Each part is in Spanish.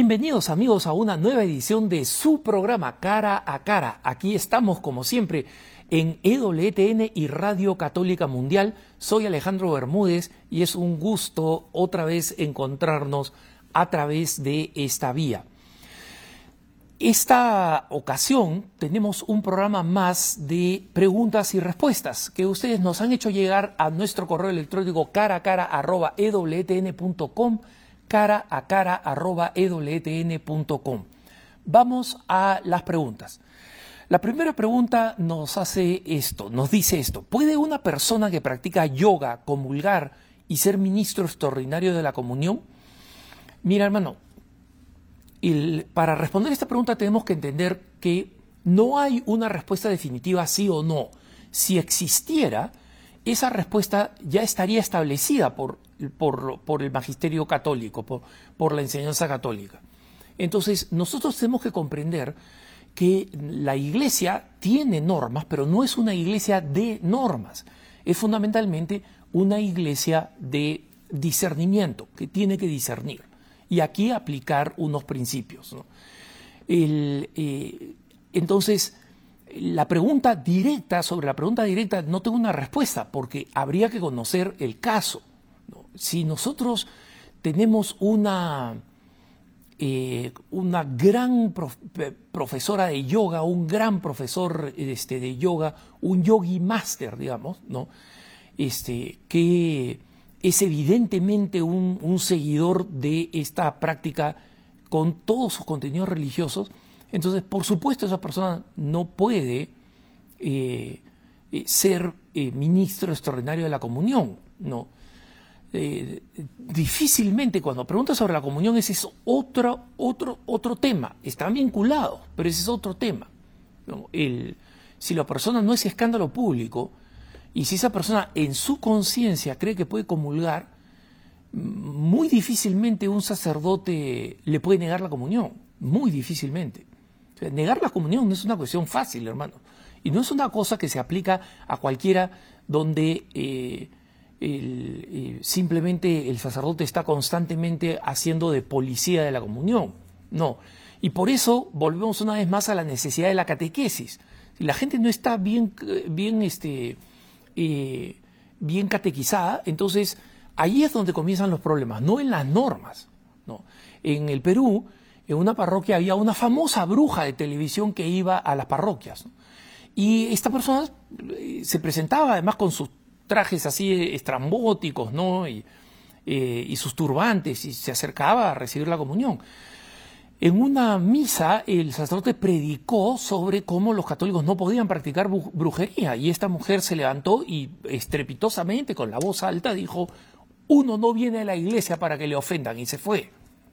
Bienvenidos amigos a una nueva edición de su programa Cara a Cara. Aquí estamos como siempre en EWTN y Radio Católica Mundial. Soy Alejandro Bermúdez y es un gusto otra vez encontrarnos a través de esta vía. Esta ocasión tenemos un programa más de preguntas y respuestas que ustedes nos han hecho llegar a nuestro correo electrónico cara a cara arroba cara a cara arroba Vamos a las preguntas. La primera pregunta nos hace esto, nos dice esto. ¿Puede una persona que practica yoga comulgar y ser ministro extraordinario de la comunión? Mira, hermano, para responder esta pregunta tenemos que entender que no hay una respuesta definitiva sí o no. Si existiera, esa respuesta ya estaría establecida por, por, el magisterio católico, por, por la enseñanza católica. Entonces, nosotros tenemos que comprender que la iglesia tiene normas, pero no es una iglesia de normas, es fundamentalmente una iglesia de discernimiento, que tiene que discernir y aquí aplicar unos principios. Eh, entonces, la pregunta directa, sobre la pregunta directa, no tengo una respuesta, porque habría que conocer el caso. Si nosotros tenemos una, eh, una gran profesora de yoga, un gran profesor este, de yoga, un yogi master, digamos, ¿no? Este, que es evidentemente un, seguidor de esta práctica con todos sus contenidos religiosos, entonces por supuesto esa persona no puede eh, eh, ser eh, ministro extraordinario de la comunión, no. difícilmente cuando preguntas sobre la comunión ese es otro, otro, otro tema, están vinculados, pero ese es otro tema. si la persona no es escándalo público, y si esa persona en su conciencia cree que puede comulgar, muy difícilmente un sacerdote le puede negar la comunión, muy difícilmente. Negar la comunión no es una cuestión fácil, hermano, y no es una cosa que se aplica a cualquiera donde eh, eh, simplemente el sacerdote está constantemente haciendo de policía de la comunión. No. Y por eso volvemos una vez más a la necesidad de la catequesis. Si la gente no está bien, bien este, eh, bien catequizada, entonces ahí es donde comienzan los problemas, no en las normas. ¿no? En el Perú, en una parroquia había una famosa bruja de televisión que iba a las parroquias. Y esta persona eh, se presentaba además con sus trajes así estrambóticos, ¿no? Y, eh, y sus turbantes, y se acercaba a recibir la comunión. En una misa el sacerdote predicó sobre cómo los católicos no podían practicar brujería y esta mujer se levantó y estrepitosamente con la voz alta dijo, uno no viene a la iglesia para que le ofendan y se fue.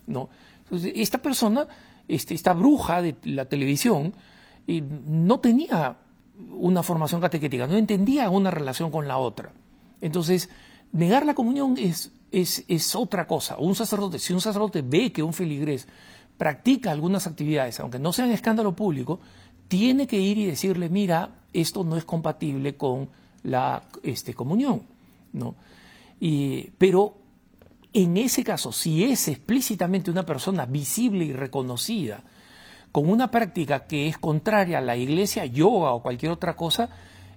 ¿no? Entonces, esta persona, este, esta bruja de la televisión, no tenía una formación catequética, no entendía una relación con la otra. Entonces, negar la comunión es, otra cosa. Un sacerdote, si un sacerdote ve que un feligrés practica algunas actividades, aunque no sean escándalo público, tiene que ir y decirle, mira, esto no es compatible con la este, comunión. ¿no? Pero en ese caso, si es explícitamente una persona visible y reconocida, con una práctica que es contraria a la iglesia, yoga o cualquier otra cosa,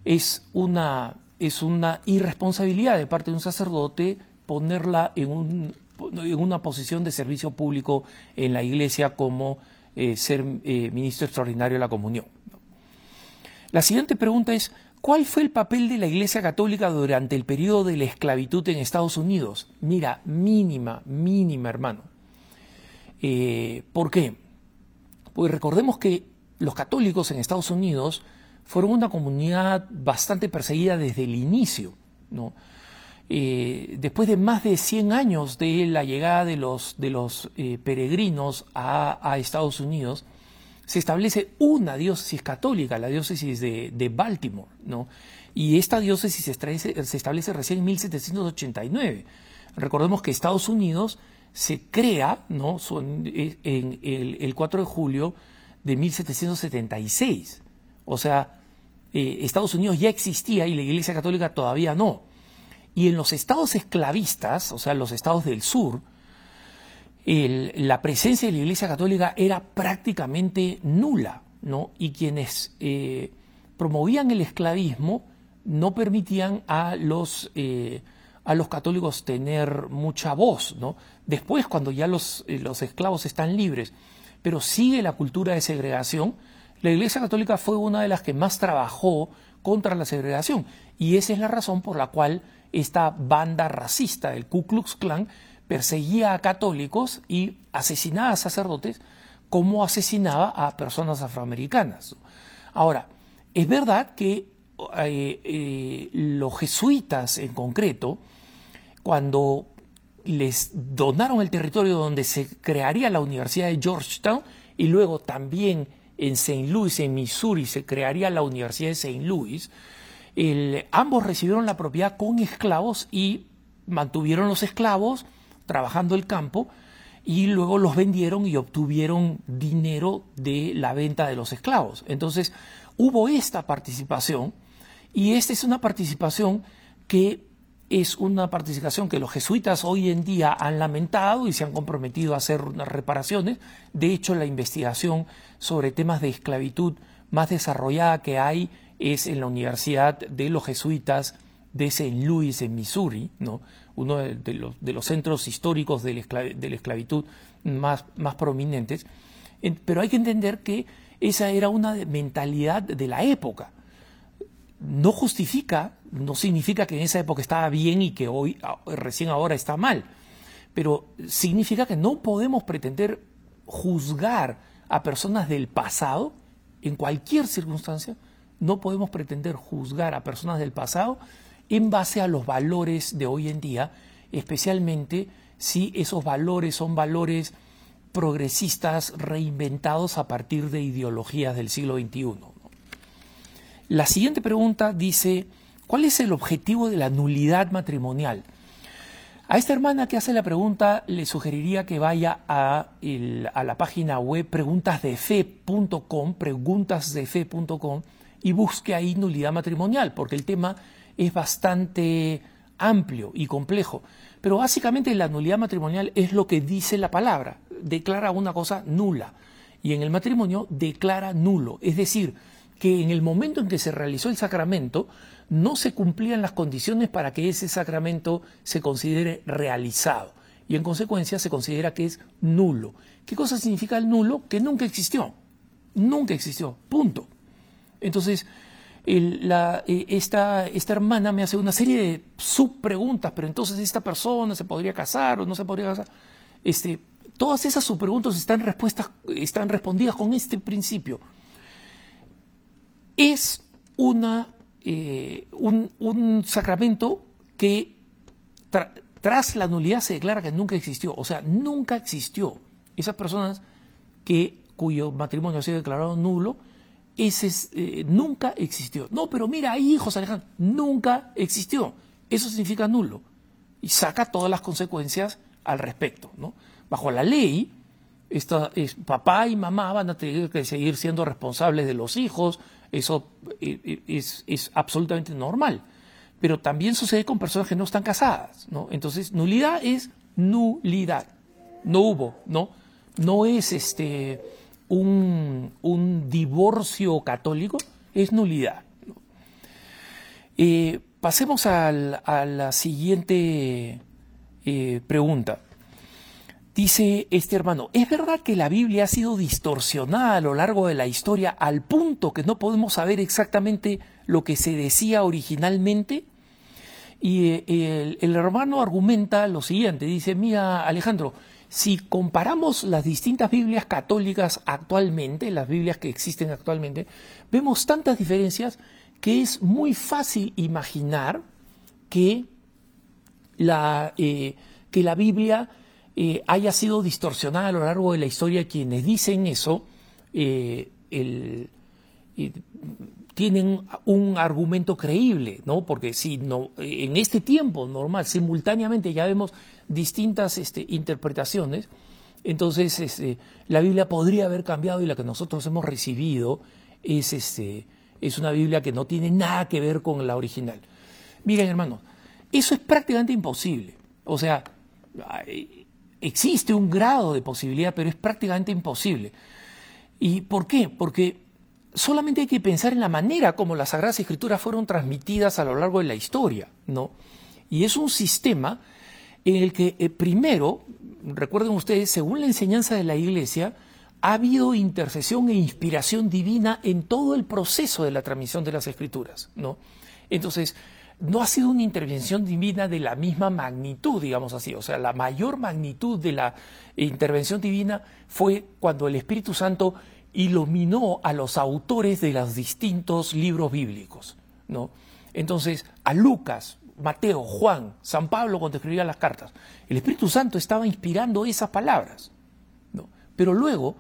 es una, es una irresponsabilidad de parte de un sacerdote ponerla en un en una posición de servicio público en la Iglesia como eh, ser eh, ministro extraordinario de la comunión. La siguiente pregunta es, ¿cuál fue el papel de la Iglesia Católica durante el periodo de la esclavitud en Estados Unidos? Mira, mínima, mínima, hermano. Eh, ¿Por qué? Pues recordemos que los católicos en Estados Unidos fueron una comunidad bastante perseguida desde el inicio, ¿no? Eh, después de más de 100 años de la llegada de los, de los eh, peregrinos a, Estados Unidos, se establece una diócesis católica, la diócesis de, Baltimore, ¿no? Y esta diócesis se establece, recién en 1789. Recordemos que Estados Unidos se crea, ¿no? Eh, en el, el 4 de julio de 1776. O sea, Estados Unidos ya existía y la Iglesia Católica todavía no. Y en los estados esclavistas, o sea, los estados del sur, la presencia de la Iglesia Católica era prácticamente nula, ¿no? Y quienes eh, promovían el esclavismo no permitían a los, eh, a los católicos tener mucha voz, ¿no? Después, cuando ya los, eh, los esclavos están libres, pero sigue la cultura de segregación, la Iglesia Católica fue una de las que más trabajó contra la segregación. Y esa es la razón por la cual esta banda racista, el Ku Klux Klan, perseguía a católicos y asesinaba a sacerdotes como asesinaba a personas afroamericanas. Ahora, es verdad que eh, eh, los jesuitas en concreto, cuando les donaron el territorio donde se crearía la Universidad de Georgetown y luego también en St. Louis, en Missouri, se crearía la Universidad de St. Louis, ambos recibieron la propiedad con esclavos y mantuvieron los esclavos trabajando el campo y luego los vendieron y obtuvieron dinero de la venta de los esclavos. Entonces hubo esta participación y esta es una participación que es una participación que los jesuitas hoy en día han lamentado y se han comprometido a hacer unas reparaciones. De hecho, la investigación sobre temas de esclavitud más desarrollada que hay es en la Universidad de los Jesuitas de St. Louis, en Missouri, ¿no? Uno de, los, centros históricos de la, esclavitud más, más prominentes. Pero hay que entender que esa era una mentalidad de la época. No justifica, no significa que en esa época estaba bien y que hoy, recién ahora está mal, pero significa que no podemos pretender juzgar a personas del pasado en cualquier circunstancia, no podemos pretender juzgar a personas del pasado en base a los valores de hoy en día, especialmente si esos valores son valores progresistas reinventados a partir de ideologías del siglo XXI. La siguiente pregunta dice, ¿cuál es el objetivo de la nulidad matrimonial? A esta hermana que hace la pregunta le sugeriría que vaya a, la página web preguntasdefe.com, preguntasdefe.com, y busque ahí nulidad matrimonial, porque el tema es bastante amplio y complejo. Pero básicamente la nulidad matrimonial es lo que dice la palabra, declara una cosa nula, y en el matrimonio declara nulo, es decir, que en el momento en que se realizó el sacramento, no se cumplían las condiciones para que ese sacramento se considere realizado y en consecuencia se considera que es nulo. ¿Qué cosa significa el nulo? Que nunca existió. Nunca existió. Punto. Entonces, la, e, esta, esta, hermana me hace una serie de subpreguntas, pero entonces esta persona se podría casar o no se podría casar. Este, todas esas subpreguntas están, respuestas, están respondidas con este principio. Es una eh, un, sacramento que tras la nulidad se declara que nunca existió. O sea, nunca existió. Esas personas que, cuyo matrimonio ha sido declarado nulo, ese eh, nunca existió. No, pero mira, hay hijos, Alejandro. Nunca existió. Eso significa nulo. Y saca todas las consecuencias al respecto. ¿no? Bajo la ley, esta, es, papá y mamá van a tener que seguir siendo responsables de los hijos, eso eh, eh, es, absolutamente normal. Pero también sucede con personas que no están casadas, ¿no? Entonces, nulidad es nulidad. No hubo, ¿no? No es este un, divorcio católico, es nulidad. Eh, pasemos a la siguiente pregunta. Dice este hermano, ¿es verdad que la Biblia ha sido distorsionada a lo largo de la historia al punto que no podemos saber exactamente lo que se decía originalmente? Y eh, el, hermano argumenta lo siguiente, dice, mira Alejandro, si comparamos las distintas Biblias católicas actualmente, las Biblias que existen actualmente, vemos tantas diferencias que es muy fácil imaginar que la, eh, que la Biblia eh, haya sido distorsionada a lo largo de la historia, quienes dicen eso eh, tienen un argumento creíble, ¿no? Porque si no, en este tiempo normal, simultáneamente ya vemos distintas este, interpretaciones, entonces este, la Biblia podría haber cambiado y la que nosotros hemos recibido es, este, es una Biblia que no tiene nada que ver con la original. Miren, hermanos, eso es prácticamente imposible. O sea, existe un grado de posibilidad, pero es prácticamente imposible. ¿Y por qué? Porque solamente hay que pensar en la manera como las Sagradas Escrituras fueron transmitidas a lo largo de la historia, ¿no? Y es un sistema en el que eh, primero, recuerden ustedes, según la enseñanza de la Iglesia, ha habido intercesión e inspiración divina en todo el proceso de la transmisión de las Escrituras, ¿no? Entonces, no ha sido una intervención divina de la misma magnitud, digamos así. O sea, la mayor magnitud de la intervención divina fue cuando el Espíritu Santo iluminó a los autores de los distintos libros bíblicos. ¿no? Entonces, a Lucas, Mateo, Juan, San Pablo cuando escribía las cartas, el Espíritu Santo estaba inspirando esas palabras. ¿no? Pero luego,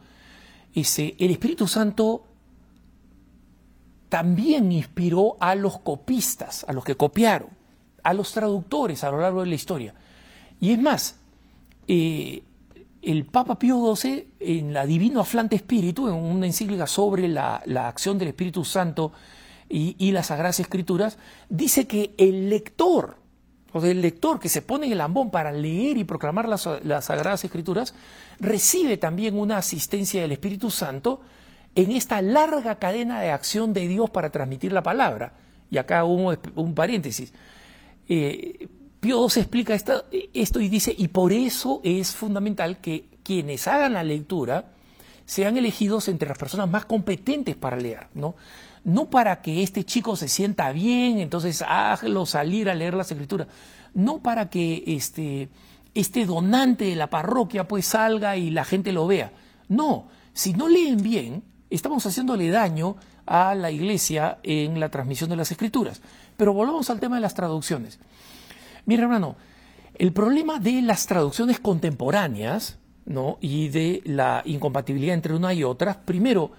ese, el Espíritu Santo también inspiró a los copistas, a los que copiaron, a los traductores a lo largo de la historia. Y es más, eh, el Papa Pío XII, en la Divino Aflante Espíritu, en una encíclica sobre la, acción del Espíritu Santo y, las Sagradas Escrituras, dice que el lector, o el lector que se pone en el ambón para leer y proclamar las, las Sagradas Escrituras, recibe también una asistencia del Espíritu Santo en esta larga cadena de acción de Dios para transmitir la palabra. Y acá un, un paréntesis. Eh, Pío II explica esto y dice, y por eso es fundamental que quienes hagan la lectura sean elegidos entre las personas más competentes para leer, ¿no? No para que este chico se sienta bien, entonces hágalo salir a leer las escrituras, no para que este, este donante de la parroquia pues salga y la gente lo vea. No, si no leen bien, estamos haciéndole daño a la iglesia en la transmisión de las escrituras. Pero volvamos al tema de las traducciones. Mira, hermano, el problema de las traducciones contemporáneas ¿no? y de la incompatibilidad entre una y otra, primero,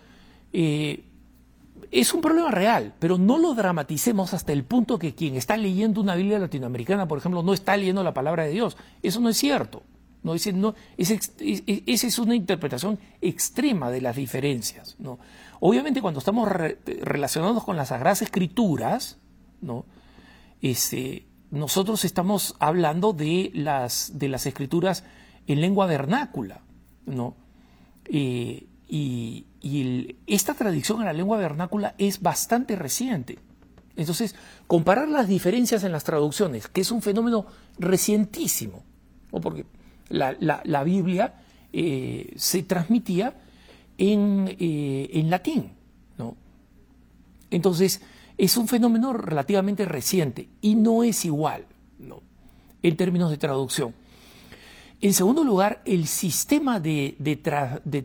eh, es un problema real, pero no lo dramaticemos hasta el punto que quien está leyendo una Biblia latinoamericana, por ejemplo, no está leyendo la palabra de Dios. Eso no es cierto. No, ese, no, esa es una interpretación extrema de las diferencias. ¿no? Obviamente cuando estamos relacionados con las Sagradas Escrituras, ¿no? Ese, nosotros estamos hablando de las, de las escrituras en lengua vernácula. ¿no? Eh, y, esta tradición en la lengua vernácula es bastante reciente. Entonces, comparar las diferencias en las traducciones, que es un fenómeno recientísimo, ¿no? porque la, Biblia eh, se transmitía en, eh, en latín. ¿no? Entonces, es un fenómeno relativamente reciente y no es igual ¿no? en términos de traducción. En segundo lugar, el sistema de,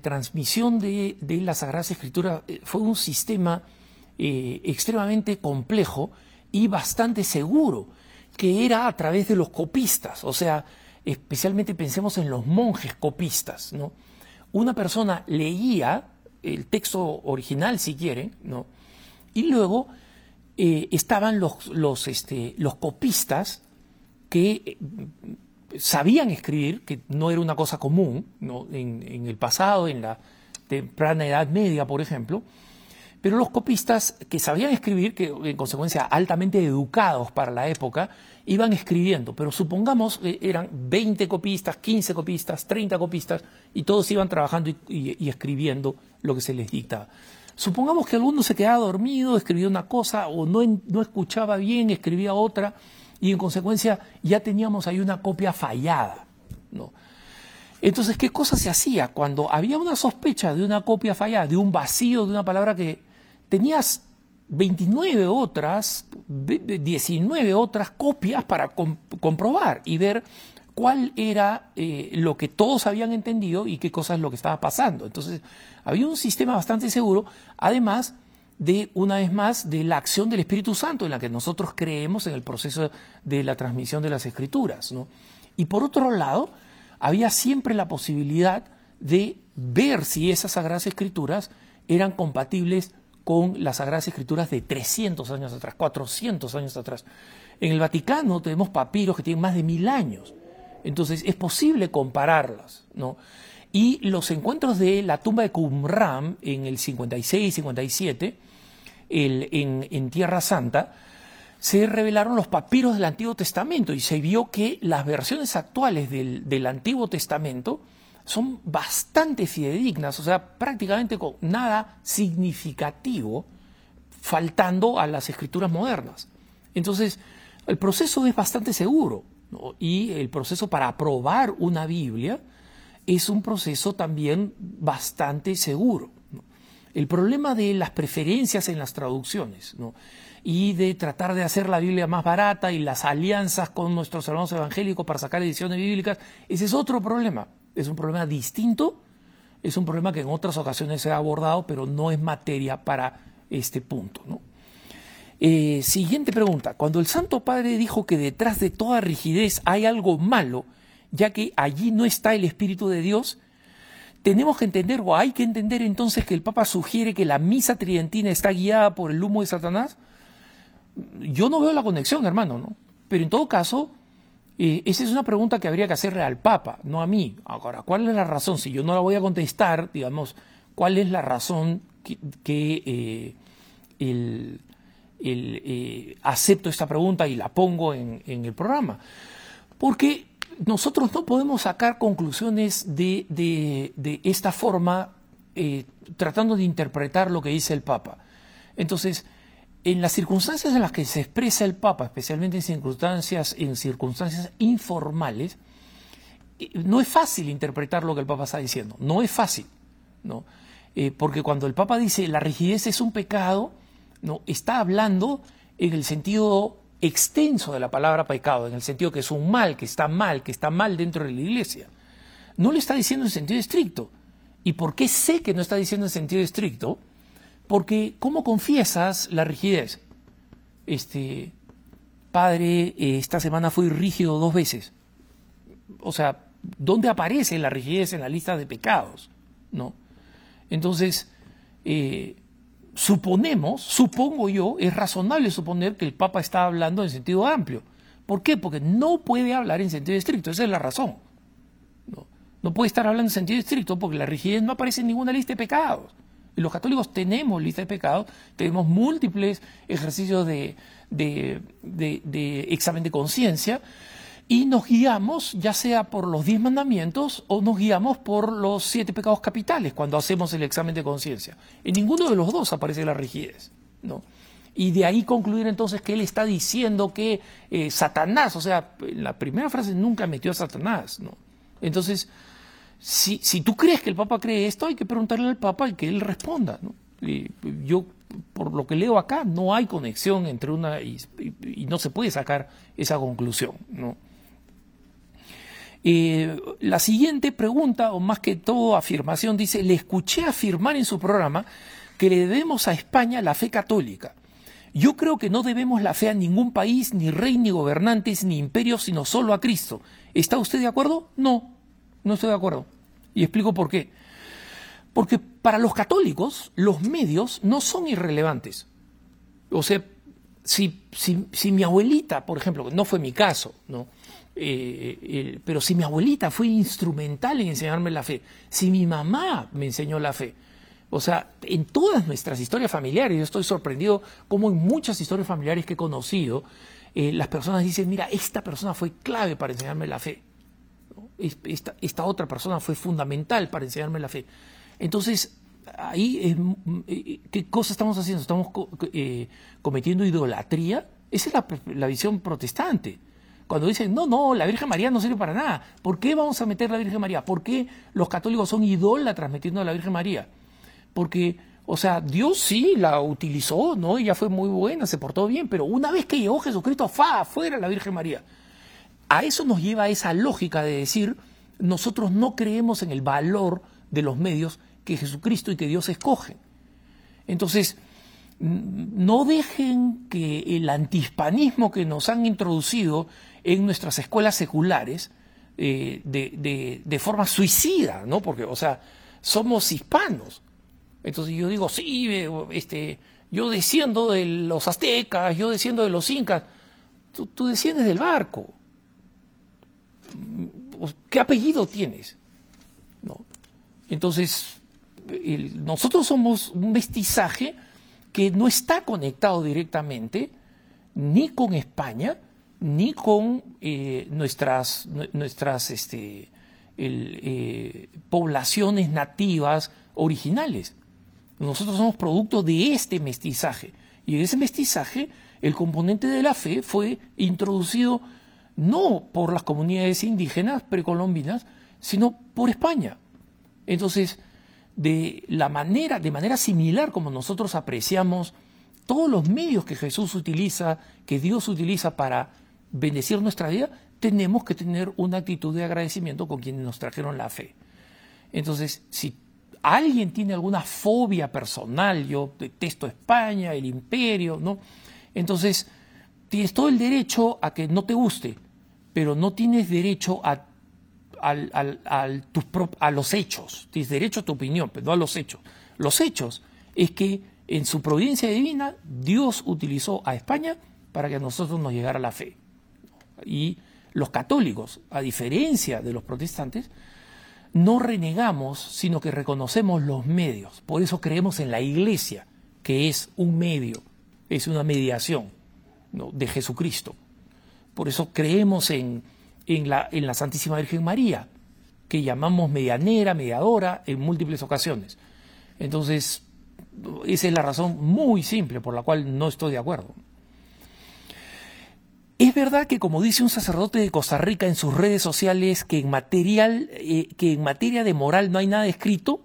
transmisión de, de, la Sagrada Escritura eh, fue un sistema extremadamente complejo y bastante seguro, que era a través de los copistas, o sea, especialmente pensemos en los monjes copistas, ¿no? Una persona leía el texto original, si quieren, ¿no? Y luego eh, estaban este, los copistas que eh, sabían escribir, que no era una cosa común en, el pasado, en la temprana Edad Media, por ejemplo, pero los copistas que sabían escribir, que en consecuencia altamente educados para la época, iban escribiendo, pero supongamos que eran 20 copistas, 15 copistas, 30 copistas, y todos iban trabajando y, escribiendo lo que se les dictaba. Supongamos que alguno se quedaba dormido, escribía una cosa, o no, no escuchaba bien, escribía otra, y en consecuencia ya teníamos ahí una copia fallada. ¿no? Entonces, ¿qué cosa se hacía? Cuando había una sospecha de una copia fallada, de un vacío de una palabra que tenías 29 otras, 19 otras copias para comprobar y ver cuál era eh, lo que todos habían entendido y qué cosa es lo que estaba pasando. Entonces, había un sistema bastante seguro, además de, una vez más, de la acción del Espíritu Santo en la que nosotros creemos en el proceso de la transmisión de las Escrituras. Y por otro lado, había siempre la posibilidad de ver si esas Sagradas Escrituras eran compatibles con las Sagradas Escrituras de 300 años atrás, 400 años atrás. En el Vaticano tenemos papiros que tienen más de mil años. Entonces es posible compararlas, ¿no? Y los encuentros de la tumba de Qumran en el 56, 57, en, Tierra Santa, se revelaron los papiros del Antiguo Testamento y se vio que las versiones actuales del, Antiguo Testamento son bastante fidedignas, o sea, prácticamente con nada significativo faltando a las escrituras modernas. Entonces, el proceso es bastante seguro y el proceso para aprobar una Biblia es un proceso también bastante seguro. El problema de las preferencias en las traducciones y de tratar de hacer la Biblia más barata y las alianzas con nuestros hermanos evangélicos para sacar ediciones bíblicas, ese es otro problema. Es un problema distinto, es un problema que en otras ocasiones se ha abordado, pero no es materia para este punto. Eh, siguiente pregunta. Cuando el Santo Padre dijo que detrás de toda rigidez hay algo malo, ya que allí no está el Espíritu de Dios, tenemos que entender o hay que entender entonces que el Papa sugiere que la misa tridentina está guiada por el humo de Satanás. Yo no veo la conexión, hermano, ¿no? Pero en todo caso, eh, esa es una pregunta que habría que hacerle al Papa, no a mí. Ahora, ¿cuál es la razón? Si yo no la voy a contestar, digamos, ¿cuál es la razón que, eh, eh, acepto esta pregunta y la pongo en, el programa? Porque nosotros no podemos sacar conclusiones de, de esta forma tratando de interpretar lo que dice el Papa. Entonces, en las circunstancias en las que se expresa el Papa, especialmente en circunstancias, en circunstancias informales, eh, no es fácil interpretar lo que el Papa está diciendo, no es fácil, ¿no? Eh, porque cuando el Papa dice la rigidez es un pecado, no está hablando en el sentido extenso de la palabra pecado, en el sentido que es un mal, que está mal, que está mal dentro de la iglesia. No le está diciendo en sentido estricto. ¿Y por qué sé que no está diciendo en sentido estricto? Porque, ¿cómo confiesas la rigidez? Este, padre, eh, esta semana fui rígido dos veces. O sea, ¿dónde aparece la rigidez en la lista de pecados? ¿No? Entonces, eh, suponemos, supongo yo, es razonable suponer que el Papa está hablando en sentido amplio. ¿Por qué? Porque no puede hablar en sentido estricto, esa es la razón. No, puede estar hablando en sentido estricto porque la rigidez no aparece en ninguna lista de pecados los católicos tenemos lista de pecados, tenemos múltiples ejercicios de, examen de conciencia y nos guiamos ya sea por los diez mandamientos o nos guiamos por los siete pecados capitales cuando hacemos el examen de conciencia. En ninguno de los dos aparece la rigidez. ¿no? Y de ahí concluir entonces que él está diciendo que eh, Satanás, o sea, en la primera frase nunca metió a Satanás. ¿no? Entonces, si, si tú crees que el Papa cree esto, hay que preguntarle al Papa y que él responda. ¿no? yo, por lo que leo acá, no hay conexión entre una y, no se puede sacar esa conclusión. ¿no? Eh, la siguiente pregunta, o más que todo afirmación, dice, le escuché afirmar en su programa que le debemos a España la fe católica. Yo creo que no debemos la fe a ningún país, ni rey, ni gobernantes, ni imperio, sino solo a Cristo. ¿Está usted de acuerdo? No, no estoy de acuerdo. Y explico por qué. Porque para los católicos los medios no son irrelevantes. O sea, si, si, mi abuelita, por ejemplo, no fue mi caso, ¿no? Eh, pero si mi abuelita fue instrumental en enseñarme la fe, si mi mamá me enseñó la fe, o sea, en todas nuestras historias familiares, yo estoy sorprendido como en muchas historias familiares que he conocido, eh, las personas dicen, mira, esta persona fue clave para enseñarme la fe esta, otra persona fue fundamental para enseñarme la fe. Entonces, ahí, es, eh, ¿qué cosa estamos haciendo? ¿Estamos cometiendo idolatría? Esa es la, visión protestante. Cuando dicen, no, no, la Virgen María no sirve para nada. ¿Por qué vamos a meter la Virgen María? ¿Por qué los católicos son idólatras metiendo a la Virgen María? Porque, o sea, Dios sí la utilizó, ¿no? Ella fue muy buena, se portó bien, pero una vez que llegó Jesucristo, fa, fuera la Virgen María. A eso nos lleva esa lógica de decir, nosotros no creemos en el valor de los medios que Jesucristo y que Dios escogen. Entonces, no dejen que el antihispanismo que nos han introducido en nuestras escuelas seculares eh, de, forma suicida, ¿no? Porque, o sea, somos hispanos. Entonces yo digo, sí, este, yo desciendo de los aztecas, yo desciendo de los incas, tú desciendes del barco. ¿qué apellido tienes? ¿No? Entonces, nosotros somos un mestizaje que no está conectado directamente ni con España, ni con eh, nuestras, nuestras este, eh, poblaciones nativas originales. Nosotros somos producto de este mestizaje. Y en ese mestizaje, el componente de la fe fue introducido no por las comunidades indígenas precolombinas, sino por España. Entonces, de la manera, de manera similar como nosotros apreciamos todos los medios que Jesús utiliza, que Dios utiliza para bendecir nuestra vida, tenemos que tener una actitud de agradecimiento con quienes nos trajeron la fe. Entonces, si alguien tiene alguna fobia personal, yo detesto España, el imperio, ¿no? Entonces, tienes todo el derecho a que no te guste, pero no tienes derecho a, a los hechos. Tienes derecho a tu opinión, pero no a los hechos. Los hechos es que en su providencia divina Dios utilizó a España para que a nosotros nos llegara la fe. Y los católicos, a diferencia de los protestantes, no renegamos, sino que reconocemos los medios. Por eso creemos en la iglesia, que es un medio, es una mediación de Jesucristo. Por eso creemos en, en, la, en la Santísima Virgen María, que llamamos medianera, mediadora, en múltiples ocasiones. Entonces, esa es la razón muy simple por la cual no estoy de acuerdo. Es verdad que, como dice un sacerdote de Costa Rica en sus redes sociales, que en, material, eh, que en materia de moral no hay nada escrito,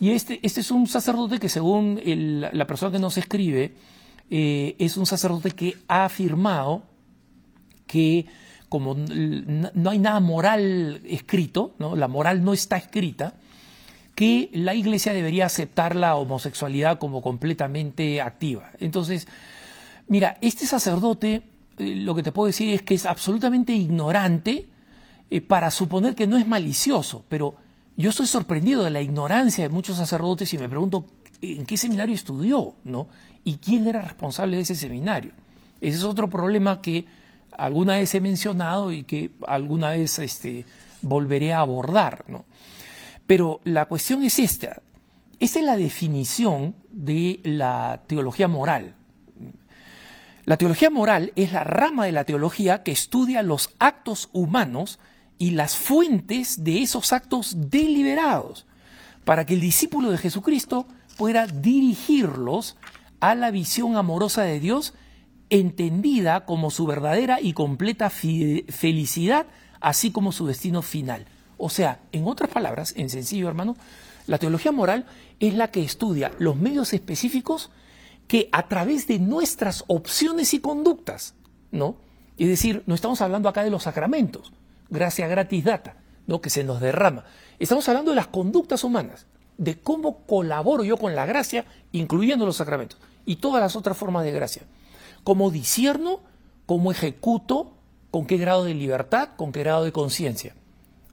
y este, este es un sacerdote que, según la persona que nos escribe, eh, es un sacerdote que ha afirmado que como no hay nada moral escrito, ¿no? la moral no está escrita, que la Iglesia debería aceptar la homosexualidad como completamente activa. Entonces, mira, este sacerdote eh, lo que te puedo decir es que es absolutamente ignorante eh, para suponer que no es malicioso, pero yo estoy sorprendido de la ignorancia de muchos sacerdotes y me pregunto en qué seminario estudió, ¿no? Y quién era responsable de ese seminario. Ese es otro problema que alguna vez he mencionado y que alguna vez este, volveré a abordar, ¿no? Pero la cuestión es esta. Esta es la definición de la teología moral. La teología moral es la rama de la teología que estudia los actos humanos y las fuentes de esos actos deliberados, para que el discípulo de Jesucristo pueda dirigirlos a la visión amorosa de Dios, entendida como su verdadera y completa felicidad, así como su destino final. O sea, en otras palabras, en sencillo hermano, la teología moral es la que estudia los medios específicos que a través de nuestras opciones y conductas, ¿no? Es decir, no estamos hablando acá de los sacramentos, gracia gratis data, ¿no? Que se nos derrama. Estamos hablando de las conductas humanas, de cómo colaboro yo con la gracia, incluyendo los sacramentos y todas las otras formas de gracia. Cómo disierno, cómo ejecuto, con qué grado de libertad, con qué grado de conciencia.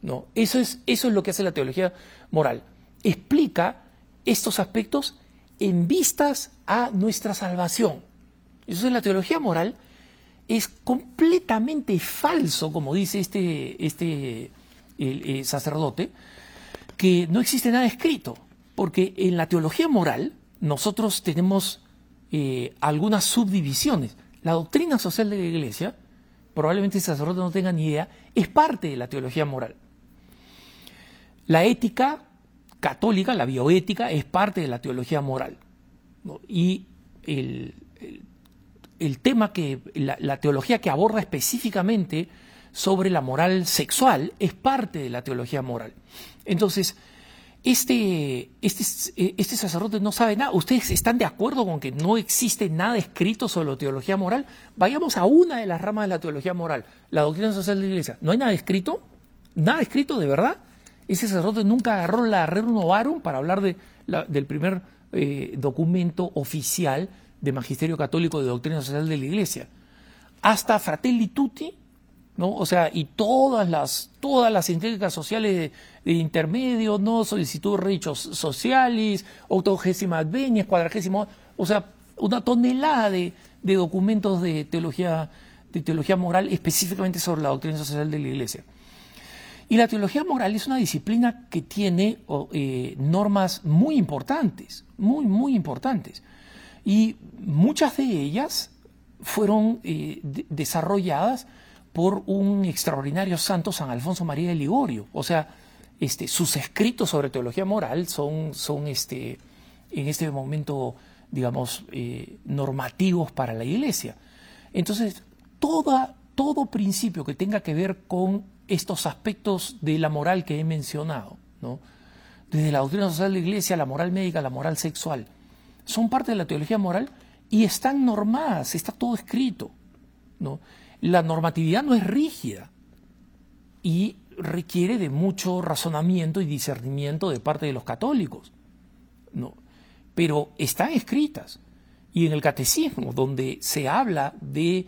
¿no? Eso es, eso es lo que hace la teología moral. Explica estos aspectos en vistas a nuestra salvación. Eso es la teología moral. Es completamente falso, como dice este, este el, sacerdote, que no existe nada escrito, porque en la teología moral nosotros tenemos eh, algunas subdivisiones. La doctrina social de la Iglesia, probablemente el sacerdote no tenga ni idea, es parte de la teología moral. La ética católica, la bioética, es parte de la teología moral. Y el, tema que, la, teología que aborda específicamente sobre la moral sexual es parte de la teología moral. Entonces, este, este, este sacerdote no sabe nada. ¿Ustedes están de acuerdo con que no existe nada escrito sobre la teología moral? Vayamos a una de las ramas de la teología moral, la doctrina social de la Iglesia. ¿No hay nada escrito? ¿Nada escrito de verdad? Ese sacerdote nunca agarró la Rerum Novarum para hablar de del primer eh, documento oficial de Magisterio Católico de Doctrina Social de la Iglesia. Hasta Fratelli Tutti, ¿no? O sea, y todas las, todas las sociales de, intermedio, ¿no? Solicitud de derechos sociales, octogésima advenias, cuadragésimo, o sea, una tonelada de, de documentos de teología, de teología moral específicamente sobre la doctrina social de la Iglesia. Y la teología moral es una disciplina que tiene eh, normas muy importantes, muy, muy importantes. Y muchas de ellas, fueron eh, desarrolladas por un extraordinario santo, San Alfonso María de Ligorio. O sea, este, sus escritos sobre teología moral son, son este, en este momento, digamos, eh, normativos para la Iglesia. Entonces, toda, todo principio que tenga que ver con estos aspectos de la moral que he mencionado, ¿no? desde la doctrina social de la Iglesia, la moral médica, la moral sexual, son parte de la teología moral y están normadas, está todo escrito. ¿no? La normatividad no es rígida y requiere de mucho razonamiento y discernimiento de parte de los católicos. ¿no? Pero están escritas. Y en el catecismo, donde se habla de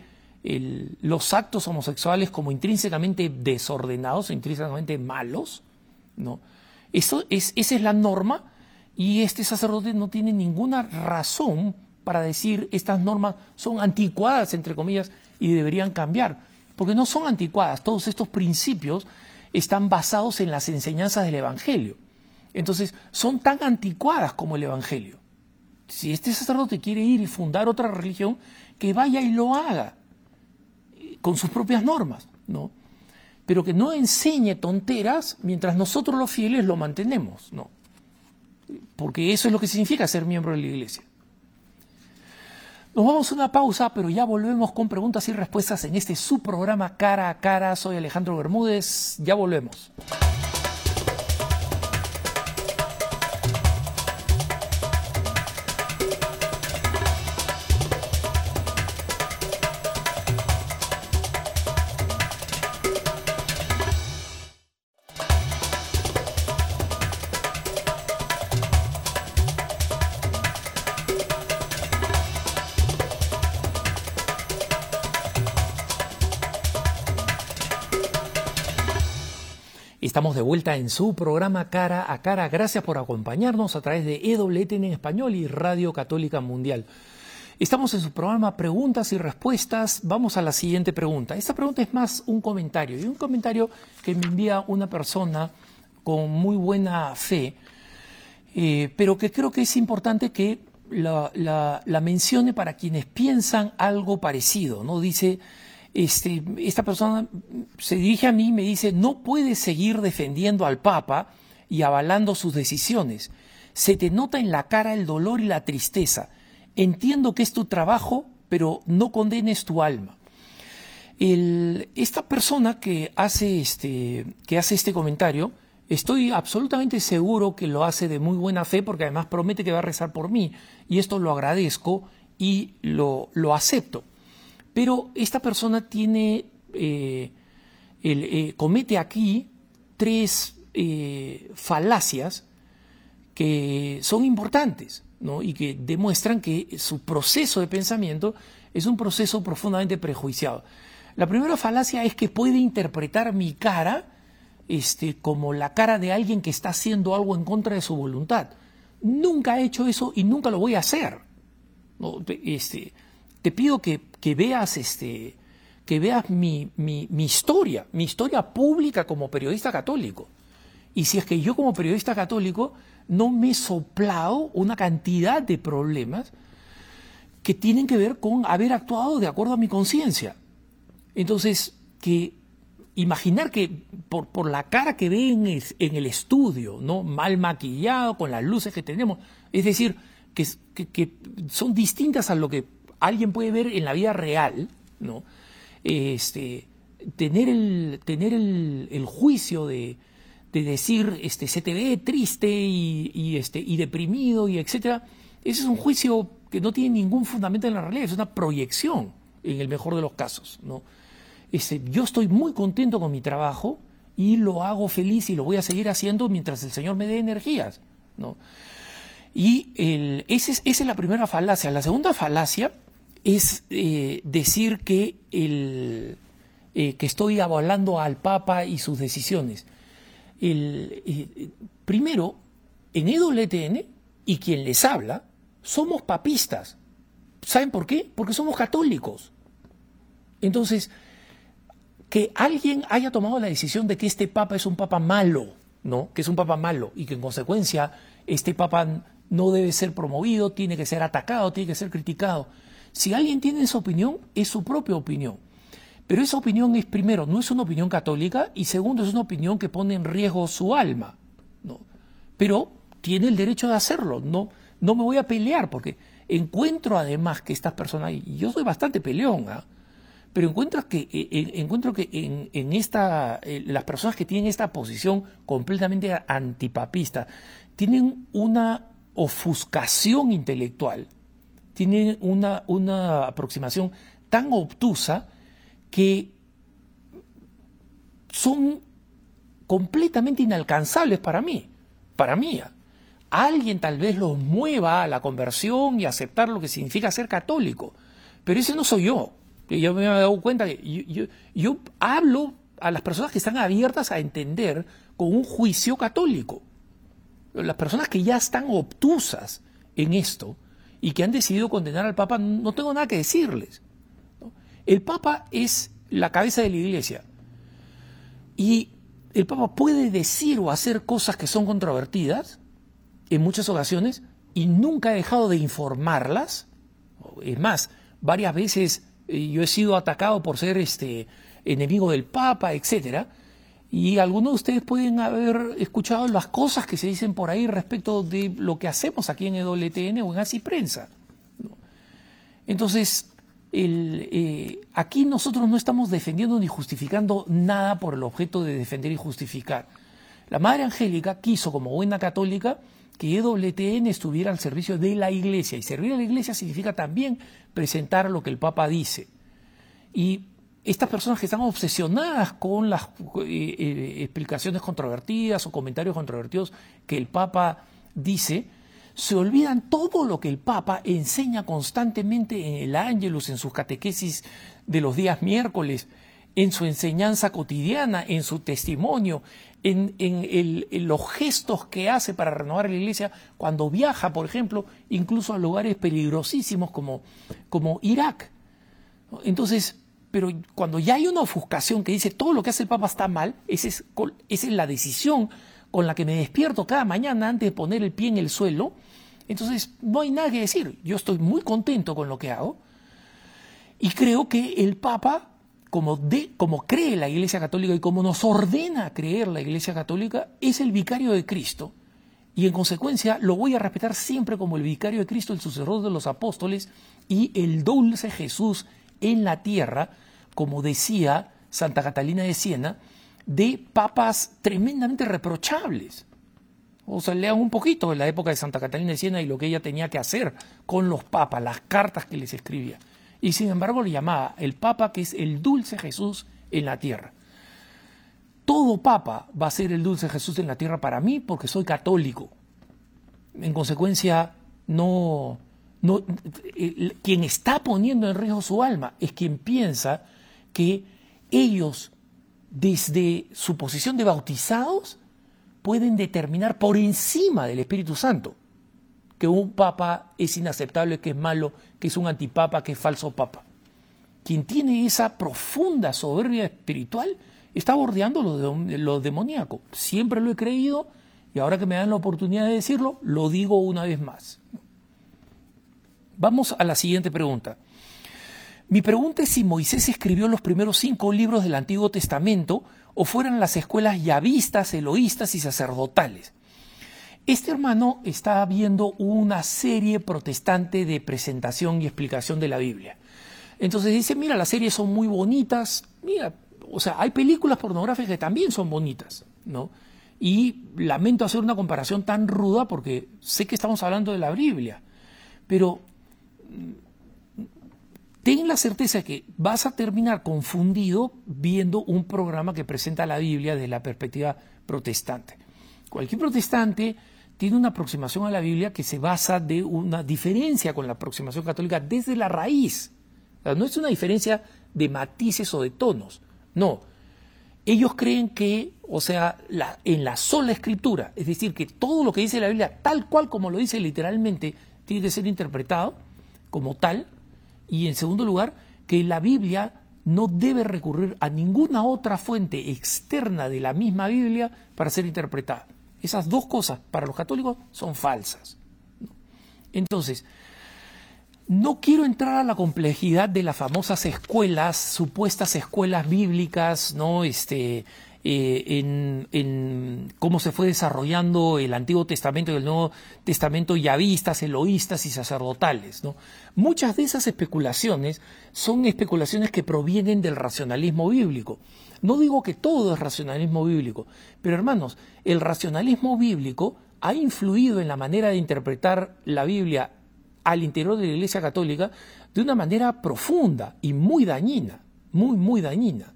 los actos homosexuales como intrínsecamente desordenados, intrínsecamente malos, ¿no? Eso es, esa es la norma y este sacerdote no tiene ninguna razón para decir estas normas son anticuadas, entre comillas, y deberían cambiar, porque no son anticuadas, todos estos principios están basados en las enseñanzas del Evangelio. Entonces, son tan anticuadas como el Evangelio. Si este sacerdote quiere ir y fundar otra religión, que vaya y lo haga con sus propias normas, ¿no? Pero que no enseñe tonteras mientras nosotros los fieles lo mantenemos, ¿no? Porque eso es lo que significa ser miembro de la iglesia. Nos vamos a una pausa, pero ya volvemos con preguntas y respuestas en este subprograma Cara a Cara. Soy Alejandro Bermúdez, ya volvemos. Vuelta en su programa Cara a Cara. Gracias por acompañarnos a través de EWTN en español y Radio Católica Mundial. Estamos en su programa Preguntas y Respuestas. Vamos a la siguiente pregunta. Esta pregunta es más un comentario y un comentario que me envía una persona con muy buena fe, eh, pero que creo que es importante que la, la mencione para quienes piensan algo parecido. ¿no? Dice este, esta persona se dirige a mí y me dice, no puedes seguir defendiendo al Papa y avalando sus decisiones. Se te nota en la cara el dolor y la tristeza. Entiendo que es tu trabajo, pero no condenes tu alma. esta persona que hace este, que hace este comentario, estoy absolutamente seguro que lo hace de muy buena fe porque además promete que va a rezar por mí y esto lo agradezco y lo, lo acepto. Pero esta persona tiene, eh, eh, comete aquí tres eh, falacias que son importantes y que demuestran que su proceso de pensamiento es un proceso profundamente prejuiciado. La primera falacia es que puede interpretar mi cara este, como la cara de alguien que está haciendo algo en contra de su voluntad. Nunca he hecho eso y nunca lo voy a hacer. Este, te pido que, veas este que veas mi, mi, historia, mi historia pública como periodista católico. Y si es que yo como periodista católico no me he soplado una cantidad de problemas que tienen que ver con haber actuado de acuerdo a mi conciencia. Entonces, que imaginar que por, por la cara que ven en el estudio, ¿no? mal maquillado, con las luces que tenemos, es decir, que, que son distintas a lo que alguien puede ver en la vida real, ¿no? Este, tener el, tener el, juicio de, decir, este, se te ve triste y, este, y deprimido y etcétera, ese es un juicio que no tiene ningún fundamento en la realidad, es una proyección en el mejor de los casos, ¿no? Este, yo estoy muy contento con mi trabajo y lo hago feliz y lo voy a seguir haciendo mientras el Señor me dé energías, ¿no? Y el, esa es la primera falacia. La segunda falacia es eh, decir que, el, eh, que estoy avalando al Papa y sus decisiones. El, eh, primero, en EWTN y quien les habla, somos papistas. ¿Saben por qué? Porque somos católicos. Entonces, que alguien haya tomado la decisión de que este papa es un papa malo, ¿no? Que es un papa malo y que en consecuencia este papa no debe ser promovido, tiene que ser atacado, tiene que ser criticado Si alguien tiene esa opinión, es su propia opinión. Pero esa opinión es, primero, no es una opinión católica y segundo, es una opinión que pone en riesgo su alma. ¿no? Pero tiene el derecho de hacerlo. No, no me voy a pelear porque encuentro además que estas personas, y yo soy bastante peleón, ¿ah? pero encuentro que, eh, encuentro que en, en esta, eh, las personas que tienen esta posición completamente antipapista tienen una ofuscación intelectual, tienen una, una aproximación tan obtusa que son completamente inalcanzables para mí, para mí. Alguien tal vez los mueva a la conversión y aceptar lo que significa ser católico, pero ese no soy yo. Yo me he dado cuenta que yo, hablo a las personas que están abiertas a entender con un juicio católico. Las personas que ya están obtusas en esto y que han decidido condenar al Papa, no tengo nada que decirles. El Papa es la cabeza de la Iglesia. Y el Papa puede decir o hacer cosas que son controvertidas en muchas ocasiones y nunca ha dejado de informarlas. Es más, varias veces eh, yo he sido atacado por ser este enemigo del Papa, etcétera. Y algunos de ustedes pueden haber escuchado las cosas que se dicen por ahí respecto de lo que hacemos aquí en EWTN o en Así Prensa. Entonces, eh, aquí nosotros no estamos defendiendo ni justificando nada por el objeto de defender y justificar. La Madre Angélica quiso, como buena católica, que EWTN estuviera al servicio de la Iglesia. Y servir a la Iglesia significa también presentar lo que el Papa dice. Y estas personas que están obsesionadas con las eh, eh, explicaciones controvertidas o comentarios controvertidos que el Papa dice, se olvidan todo lo que el Papa enseña constantemente en el Ángelus, en sus catequesis de los días miércoles, en su enseñanza cotidiana, en su testimonio, en, los gestos que hace para renovar la iglesia cuando viaja, por ejemplo, incluso a lugares peligrosísimos como, como Irak. Entonces, pero cuando ya hay una ofuscación que dice todo lo que hace el Papa está mal, esa es, es la decisión con la que me despierto cada mañana antes de poner el pie en el suelo, entonces no hay nada que decir. Yo estoy muy contento con lo que hago y creo que el Papa, como, de, como cree la Iglesia Católica y como nos ordena creer la Iglesia Católica, es el vicario de Cristo. Y en consecuencia lo voy a respetar siempre como el vicario de Cristo, el sucesor de los apóstoles y el dulce Jesús en la tierra, como decía Santa Catalina de Siena, de papas tremendamente reprochables. O sea, lean un poquito de la época de Santa Catalina de Siena y lo que ella tenía que hacer con los papas, las cartas que les escribía. Y sin embargo le llamaba el papa que es el dulce Jesús en la tierra. Todo papa va a ser el dulce Jesús en la tierra para mí porque soy católico. En consecuencia, no, no, quien está poniendo en riesgo su alma es quien piensa que ellos desde su posición de bautizados, pueden determinar por encima del Espíritu Santo que un papa es inaceptable, que es malo, que es un antipapa, que es falso papa. Quien tiene esa profunda soberbia espiritual está bordeando lo, de, lo demoníaco. Siempre lo he creído y ahora que me dan la oportunidad de decirlo, lo digo una vez más. Vamos a la siguiente pregunta. Mi pregunta es si Moisés escribió los primeros cinco libros del Antiguo Testamento o fueran las escuelas yavistas, eloístas y sacerdotales. Este hermano está viendo una serie protestante de presentación y explicación de la Biblia. Entonces dice, mira, las series son muy bonitas, mira, o sea, hay películas pornográficas que también son bonitas, ¿no? Y lamento hacer una comparación tan ruda porque sé que estamos hablando de la Biblia, pero ten la certeza que vas a terminar confundido viendo un programa que presenta la Biblia desde la perspectiva protestante. Cualquier protestante tiene una aproximación a la Biblia que se basa de una diferencia con la aproximación católica desde la raíz. no es una diferencia de matices o de tonos, no. Ellos creen que, o sea, en la sola escritura, es decir, que todo lo que dice la Biblia, tal cual como lo dice literalmente, tiene que ser interpretado como tal, y en segundo lugar, que la Biblia no debe recurrir a ninguna otra fuente externa de la misma Biblia para ser interpretada. Esas dos cosas para los católicos son falsas. Entonces, No quiero entrar a la complejidad de las famosas escuelas, supuestas escuelas bíblicas, ¿no? Este, eh, en, cómo se fue desarrollando el Antiguo Testamento y el Nuevo Testamento, yavistas, eloístas y sacerdotales. ¿no? Muchas de esas especulaciones son especulaciones que provienen del racionalismo bíblico. No digo que todo es racionalismo bíblico, pero hermanos, el racionalismo bíblico ha influido en la manera de interpretar la Biblia al interior de la Iglesia Católica de una manera profunda y muy dañina, muy, muy dañina.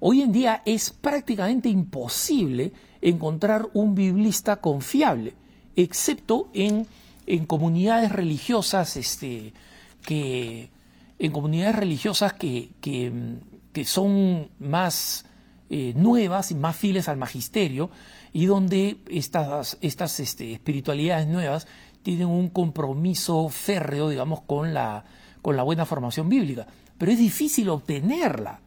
Hoy en día es prácticamente imposible encontrar un biblista confiable, excepto en, comunidades religiosas este, que, en comunidades religiosas que, son más eh, nuevas y más fieles al magisterio y donde estas, estas este, espiritualidades nuevas tienen un compromiso férreo, digamos, con la, con la buena formación bíblica. Pero es difícil obtenerla.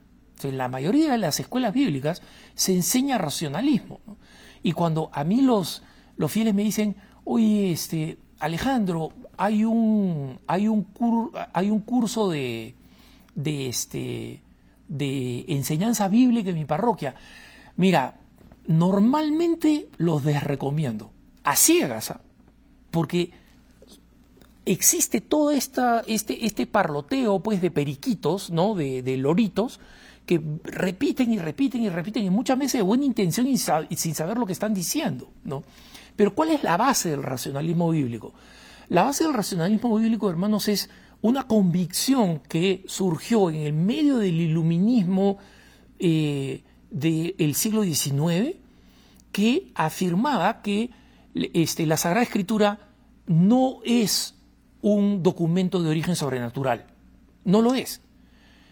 En la mayoría de las escuelas bíblicas se enseña racionalismo. Y cuando a mí los, los fieles me dicen, oye, este, Alejandro, hay un, hay un, hay un curso de, de, este, de enseñanza bíblica en mi parroquia. Mira, normalmente los desrecomiendo, a ciegas, ¿ah? porque existe todo esta, este, este parloteo pues, de periquitos, ¿no? de, de loritos, que repiten y repiten y repiten, y muchas veces de buena intención y, sin saber lo que están diciendo. ¿no? Pero ¿cuál es la base del racionalismo bíblico? La base del racionalismo bíblico, hermanos, es una convicción que surgió en el medio del iluminismo eh, del siglo XIX, que afirmaba que este, la Sagrada Escritura no es un documento de origen sobrenatural. No lo es.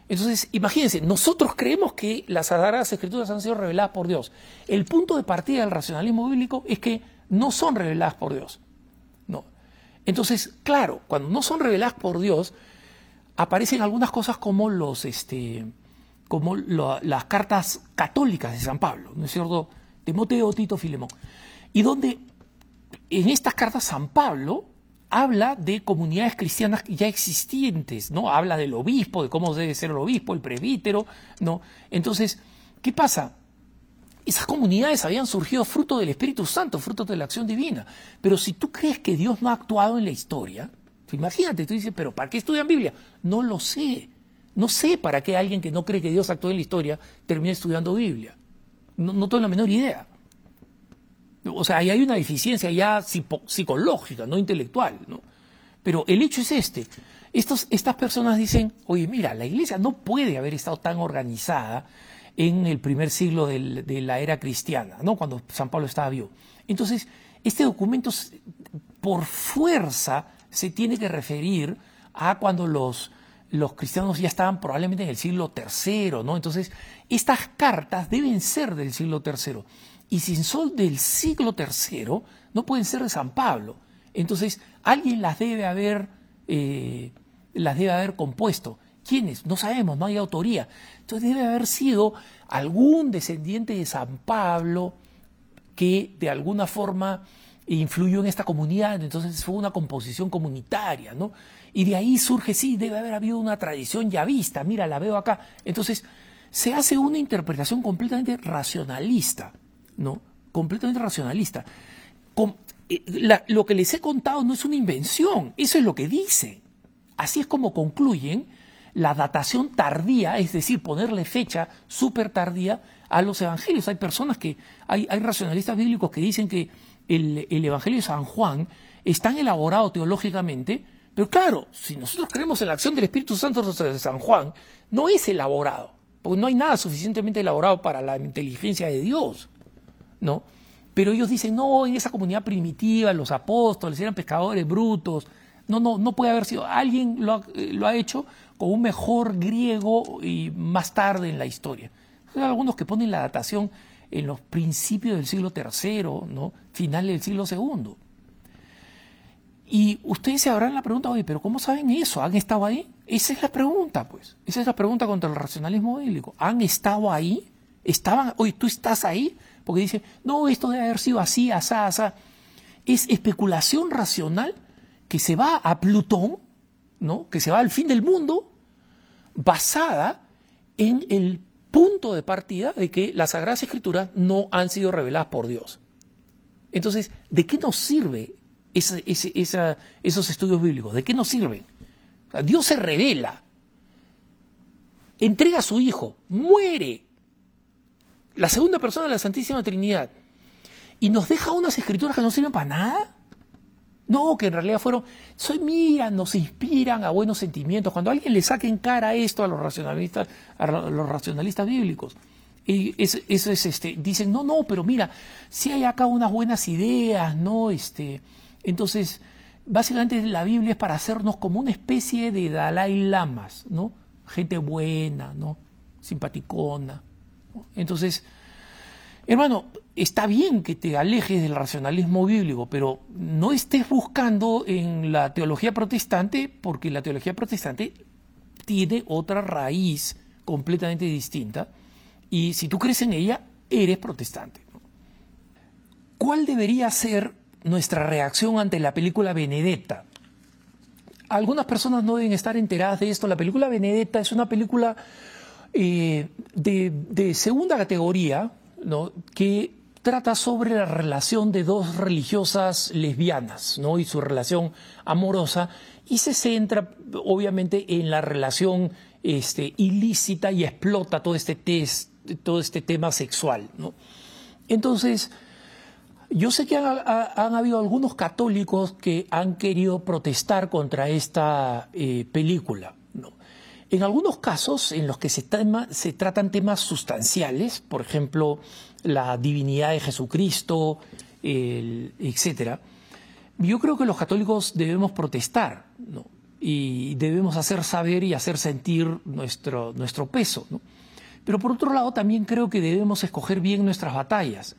Entonces, imagínense, nosotros creemos que las Sagradas Escrituras han sido reveladas por Dios. El punto de partida del racionalismo bíblico es que no son reveladas por Dios. No. Entonces, claro, cuando no son reveladas por Dios, aparecen algunas cosas como los este como las cartas católicas de San Pablo, ¿no es cierto? Timoteo, Tito, Filemón. Y donde en estas cartas San Pablo habla de comunidades cristianas ya existentes, ¿no? Habla del obispo, de cómo debe ser el obispo, el presbítero, ¿no? Entonces, ¿qué pasa? Esas comunidades habían surgido fruto del Espíritu Santo, fruto de la acción divina. Pero si tú crees que Dios no ha actuado en la historia, imagínate, tú dices, pero ¿para qué estudian Biblia? No lo sé. No sé para qué alguien que no cree que Dios actuó en la historia termine estudiando Biblia. No, no tengo la menor idea. O sea, ahí hay una deficiencia ya psicológica, no intelectual, ¿no? Pero el hecho es este. Estas personas dicen, oye, mira, la iglesia no puede haber estado tan organizada en el primer siglo de la era cristiana, ¿no? Cuando San Pablo estaba vivo. Entonces, este documento por fuerza se tiene que referir a cuando los, los cristianos ya estaban probablemente en el siglo III, ¿no? Entonces, estas cartas deben ser del siglo III y sin sol del siglo III no pueden ser de San Pablo. Entonces, alguien las debe haber, eh, las debe haber compuesto. ¿Quiénes? No sabemos, no hay autoría. Entonces debe haber sido algún descendiente de San Pablo que de alguna forma influyó en esta comunidad, entonces fue una composición comunitaria, ¿no? Y de ahí surge, sí, debe haber habido una tradición ya vista, mira, la veo acá. Entonces, se hace una interpretación completamente racionalista ¿no? Completamente racionalista. Eh, lo que les he contado no es una invención, eso es lo que dicen. Así es como concluyen la datación tardía, es decir, ponerle fecha súper tardía a los evangelios. Hay personas que, hay, hay racionalistas bíblicos que dicen que el, el, Evangelio de San Juan es tan elaborado teológicamente, pero claro, si nosotros creemos en la acción del Espíritu Santo de San Juan, no es elaborado, porque no hay nada suficientemente elaborado para la inteligencia de Dios. ¿No? Pero ellos dicen, no, en esa comunidad primitiva los apóstoles eran pescadores brutos. No, no, no puede haber sido. Alguien lo ha, eh, lo ha hecho con un mejor griego y más tarde en la historia. Hay algunos que ponen la datación en los principios del siglo III, ¿no? final del siglo II. Y ustedes se habrán la pregunta, oye, pero ¿cómo saben eso? ¿Han estado ahí? Esa es la pregunta, pues. Esa es la pregunta contra el racionalismo bíblico. ¿Han estado ahí? ¿Estaban? Oye, ¿tú estás ahí? Porque dice, no, esto debe haber sido así, asá, asá. Es especulación racional que se va a Plutón ¿no? que se va al fin del mundo basada en el punto de partida de que las Sagradas Escrituras no han sido reveladas por Dios. Entonces, ¿de qué nos sirve esos estudios bíblicos? ¿De qué nos sirven? Dios se revela, entrega a su Hijo, muere, la segunda persona de la Santísima Trinidad, y nos deja unas escrituras que no sirven para nada. No, que en realidad fueron, soy mira, nos inspiran a buenos sentimientos. Cuando alguien le saque en cara esto a los racionalistas, a los racionalistas bíblicos, y eso, es este, dicen, no, no, pero mira, si hay acá unas buenas ideas, ¿no? Este, entonces, básicamente la Biblia es para hacernos como una especie de Dalai Lamas, ¿no? Gente buena, ¿no? Simpaticona. Entonces, hermano, está bien que te alejes del racionalismo bíblico, pero no estés buscando en la teología protestante, porque la teología protestante tiene otra raíz completamente distinta, y si tú crees en ella, eres protestante. ¿Cuál debería ser nuestra reacción ante la película Benedetta? Algunas personas no deben estar enteradas de esto. La película Benedetta es una película eh, de, segunda categoría, que trata sobre la relación de dos religiosas lesbianas ¿no? y su relación amorosa y se centra obviamente en la relación este, ilícita y explota todo este, test, todo este tema sexual. Entonces, yo sé que han, han, habido algunos católicos que han querido protestar contra esta eh, película. En algunos casos en los que se, tratan temas sustanciales, por ejemplo, la divinidad de Jesucristo, el, etcétera, yo creo que los católicos debemos protestar y debemos hacer saber y hacer sentir nuestro, peso. Pero por otro lado, también creo que debemos escoger bien nuestras batallas.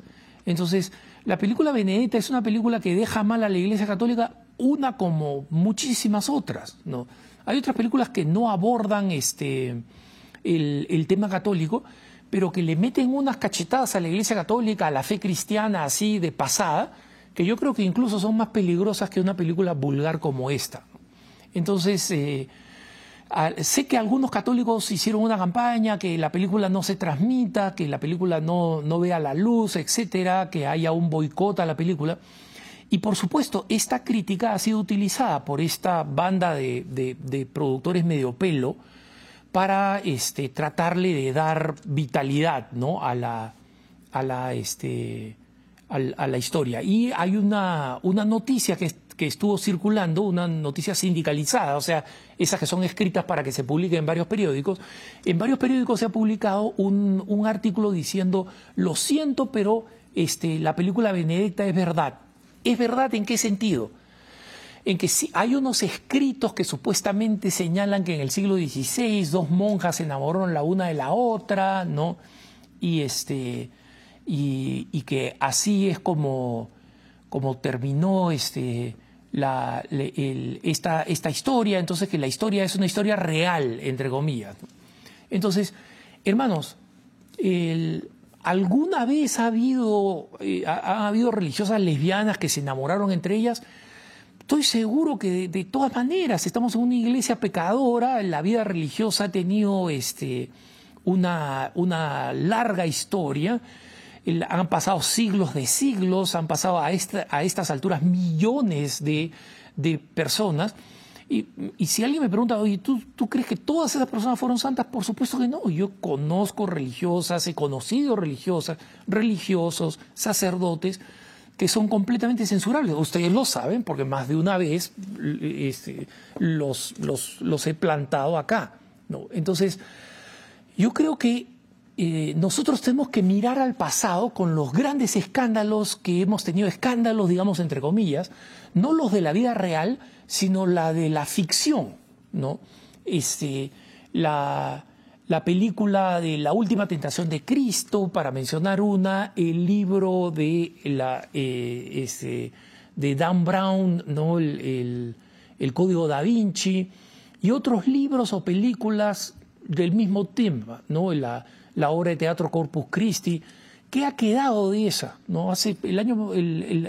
Entonces, la película Benedetta es una película que deja mal a la Iglesia Católica, una como muchísimas otras. ¿no? Hay otras películas que no abordan este, el, el tema católico, pero que le meten unas cachetadas a la Iglesia Católica, a la fe cristiana así de pasada, que yo creo que incluso son más peligrosas que una película vulgar como esta. Entonces, eh, sé que algunos católicos hicieron una campaña, que la película no se transmita, que la película no, no vea la luz, etcétera, que haya un boicot a la película. Y por supuesto, esta crítica ha sido utilizada por esta banda de, productores medio pelo, para este, tratarle de dar vitalidad ¿no? a, la, a, la, este, a, la historia. Y hay una, una noticia que, que, estuvo circulando, una noticia sindicalizada, o sea, esas que son escritas para que se publiquen en varios periódicos. En varios periódicos se ha publicado un, un artículo diciendo, lo siento, pero este, la película Benedicta es verdad. ¿Es verdad en qué sentido? en que hay unos escritos que supuestamente señalan que en el siglo XVI dos monjas se enamoraron la una de la otra, ¿no? Y, este, y, que así es como, como terminó este, la, esta, esta historia, entonces que la historia es una historia real, entre comillas. Entonces, hermanos, ¿alguna vez ha habido, eh, ha habido religiosas lesbianas que se enamoraron entre ellas? Estoy seguro que de, todas maneras estamos en una iglesia pecadora, la vida religiosa ha tenido este, una, una larga historia, han pasado siglos de siglos, han pasado a, a estas alturas millones de, de personas. Y, si alguien me pregunta, oye, ¿tú, ¿tú crees que todas esas personas fueron santas? Por supuesto que no. Yo conozco religiosas, he conocido religiosas, religiosos, sacerdotes que son completamente censurables. Ustedes lo saben porque más de una vez este, los, los, he plantado acá. ¿no? Entonces, yo creo que eh, nosotros tenemos que mirar al pasado con los grandes escándalos que hemos tenido, escándalos, digamos, entre comillas, no los de la vida real, sino la de la ficción, ¿no? Este, la, la película de La Última Tentación de Cristo, para mencionar una, el libro de, la, eh, este, de Dan Brown, ¿no? El, Código da Vinci, y otros libros o películas del mismo tema, ¿no? la, la obra de teatro Corpus Christi, ¿Qué ha quedado de esa? ¿No? Hace el año,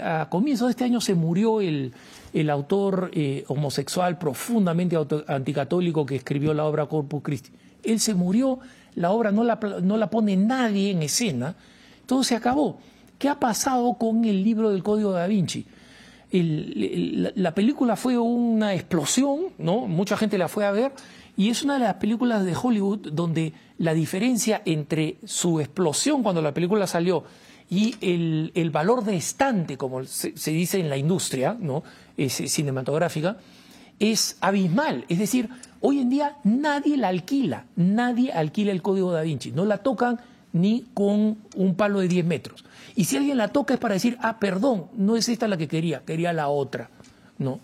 a comienzo de este año se murió el, autor eh, homosexual profundamente anticatólico que escribió la obra Corpus Christi. Él se murió, la obra no la, no la pone nadie en escena, todo se acabó. ¿Qué ha pasado con el libro del Código da Vinci? la película fue una explosión, ¿no? Mucha gente la fue a ver y es una de las películas de Hollywood donde la diferencia entre su explosión cuando la película salió y el, valor de estante, como se, dice en la industria ¿no? es, cinematográfica, es abismal. Es decir, hoy en día nadie la alquila, nadie alquila el código da Vinci, no la tocan ni con un palo de 10 metros. Y si alguien la toca es para decir, ah, perdón, no es esta la que quería, quería la otra. ¿no?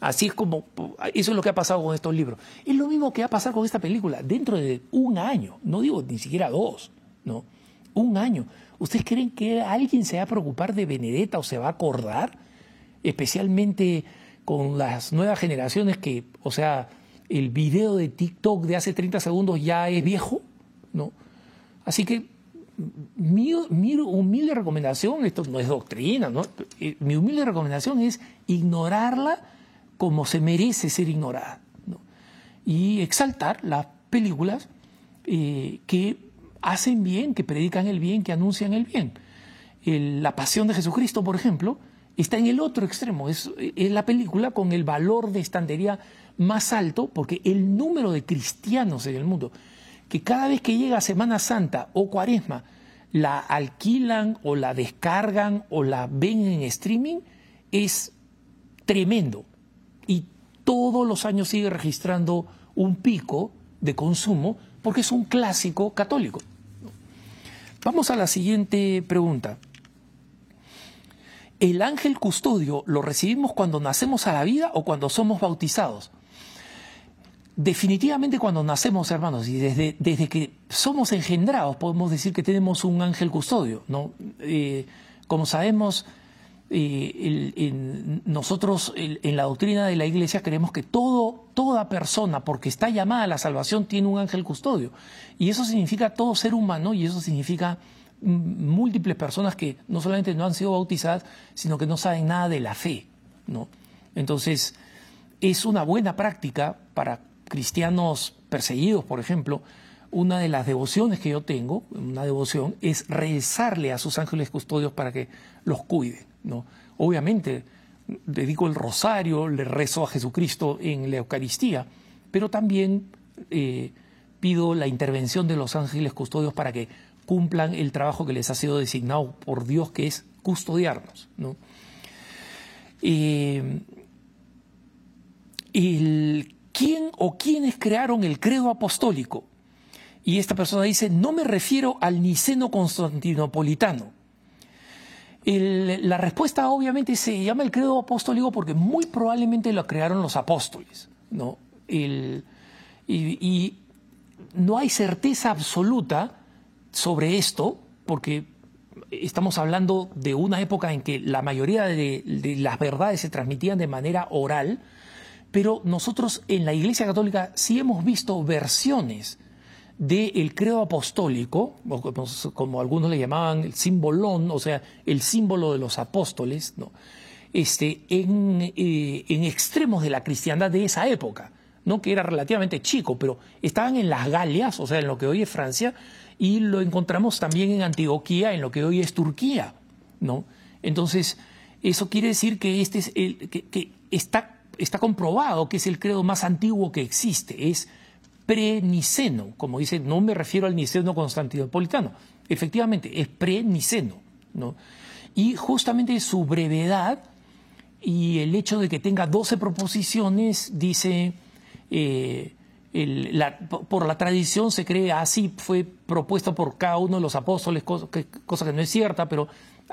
Así es como, eso es lo que ha pasado con estos libros. Es lo mismo que va a pasar con esta película dentro de un año, no digo ni siquiera dos, ¿no? Un año. ¿Ustedes creen que alguien se va a preocupar de Benedetta o se va a acordar? Especialmente con las nuevas generaciones que, o sea, el video de TikTok de hace 30 segundos ya es viejo, ¿no? Así que mi, humilde recomendación, esto no es doctrina, ¿no? Eh, mi humilde recomendación es ignorarla como se merece ser ignorada. Y exaltar las películas eh, que hacen bien, que predican el bien, que anuncian el bien. la Pasión de Jesucristo, por ejemplo, está en el otro extremo. Es, la película con el valor de estantería más alto, porque el número de cristianos en el mundo, que cada vez que llega Semana Santa o Cuaresma, la alquilan o la descargan o la ven en streaming, es tremendo todos los años sigue registrando un pico de consumo porque es un clásico católico. Vamos a la siguiente pregunta. ¿El ángel custodio lo recibimos cuando nacemos a la vida o cuando somos bautizados? Definitivamente cuando nacemos, hermanos, y desde, desde que somos engendrados podemos decir que tenemos un ángel custodio. ¿no? Eh, como sabemos, nosotros en la doctrina de la Iglesia creemos que todo, toda persona, porque está llamada a la salvación, tiene un ángel custodio. Y eso significa todo ser humano y eso significa múltiples personas que no solamente no han sido bautizadas, sino que no saben nada de la fe. ¿no? Entonces, es una buena práctica para cristianos perseguidos, por ejemplo, una de las devociones que yo tengo, una devoción, es rezarle a sus ángeles custodios para que los cuiden. ¿No? Obviamente, dedico el rosario, le rezo a Jesucristo en la Eucaristía, pero también eh, pido la intervención de los ángeles custodios para que cumplan el trabajo que les ha sido designado por Dios, que es custodiarnos. ¿no? Eh, ¿Quién o quiénes crearon el credo apostólico? Y esta persona dice, no me refiero al niceno constantinopolitano. La respuesta obviamente se llama el credo apostólico porque muy probablemente lo crearon los apóstoles. ¿no? y, no hay certeza absoluta sobre esto porque estamos hablando de una época en que la mayoría de, de las verdades se transmitían de manera oral, pero nosotros en la Iglesia Católica sí hemos visto versiones del credo apostólico, como algunos le llamaban el simbolón, o sea, el símbolo de los apóstoles, ¿no? este, en, eh, en, extremos de la cristiandad de esa época, ¿no? que era relativamente chico, pero estaban en las Galias, o sea, en lo que hoy es Francia, y lo encontramos también en Antioquía, en lo que hoy es Turquía. ¿no? Entonces, eso quiere decir que, este es el, que, está, está comprobado que es el credo más antiguo que existe, es pre-niceno, como dice, no me refiero al niceno constantinopolitano, efectivamente es pre-niceno, ¿no? Y justamente su brevedad y el hecho de que tenga 12 proposiciones, dice, eh, por la tradición se cree así, fue propuesto por cada uno de los apóstoles, cosa que, no es cierta, pero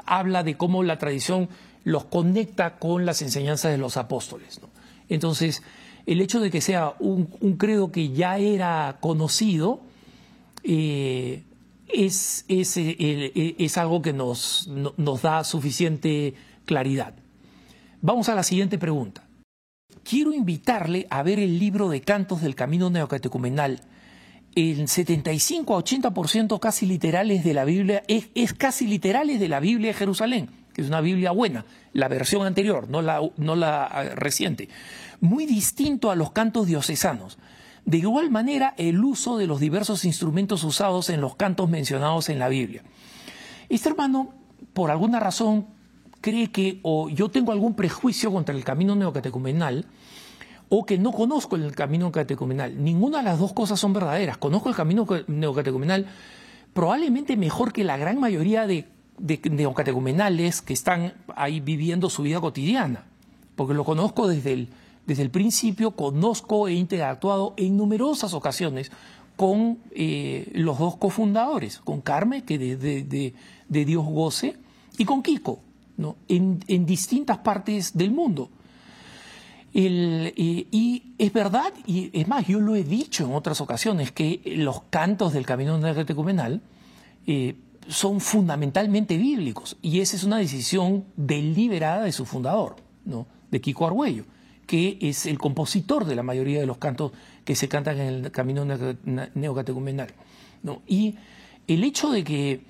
habla de cómo la tradición los conecta con las enseñanzas de los apóstoles. Entonces, el hecho de que sea un, credo que ya era conocido eh, es, eh, es, algo que nos, nos da suficiente claridad. Vamos a la siguiente pregunta. Quiero invitarle a ver el libro de cantos del Camino Neocatecumenal. el 75 a 80% casi literales de la Biblia, es, es, casi literales de la Biblia de Jerusalén, que es una Biblia buena, la versión anterior, no la, no la ah, reciente. Muy distinto a los cantos diocesanos. De igual manera, el uso de los diversos instrumentos usados en los cantos mencionados en la Biblia. Este hermano, por alguna razón, cree que o yo tengo algún prejuicio contra el camino neocatecumenal, o que no conozco el camino catecumenal. Ninguna de las dos cosas son verdaderas. Conozco el camino neocatecumenal probablemente mejor que la gran mayoría de, de neocatecumenales que están ahí viviendo su vida cotidiana, porque lo conozco desde el, desde el principio, conozco e interactuado en numerosas ocasiones con eh, los dos cofundadores, con Carmen, que de, de, Dios goce, y con Kiko, ¿no? en, distintas partes del mundo. Eh, y es verdad, y es más, yo lo he dicho en otras ocasiones, que los cantos del camino neocatecumenal eh, son fundamentalmente bíblicos, y esa es una decisión deliberada de su fundador, ¿no? de Kiko Argüello, que es el compositor de la mayoría de los cantos que se cantan en el camino neocatecumenal. ¿no? Y el hecho de que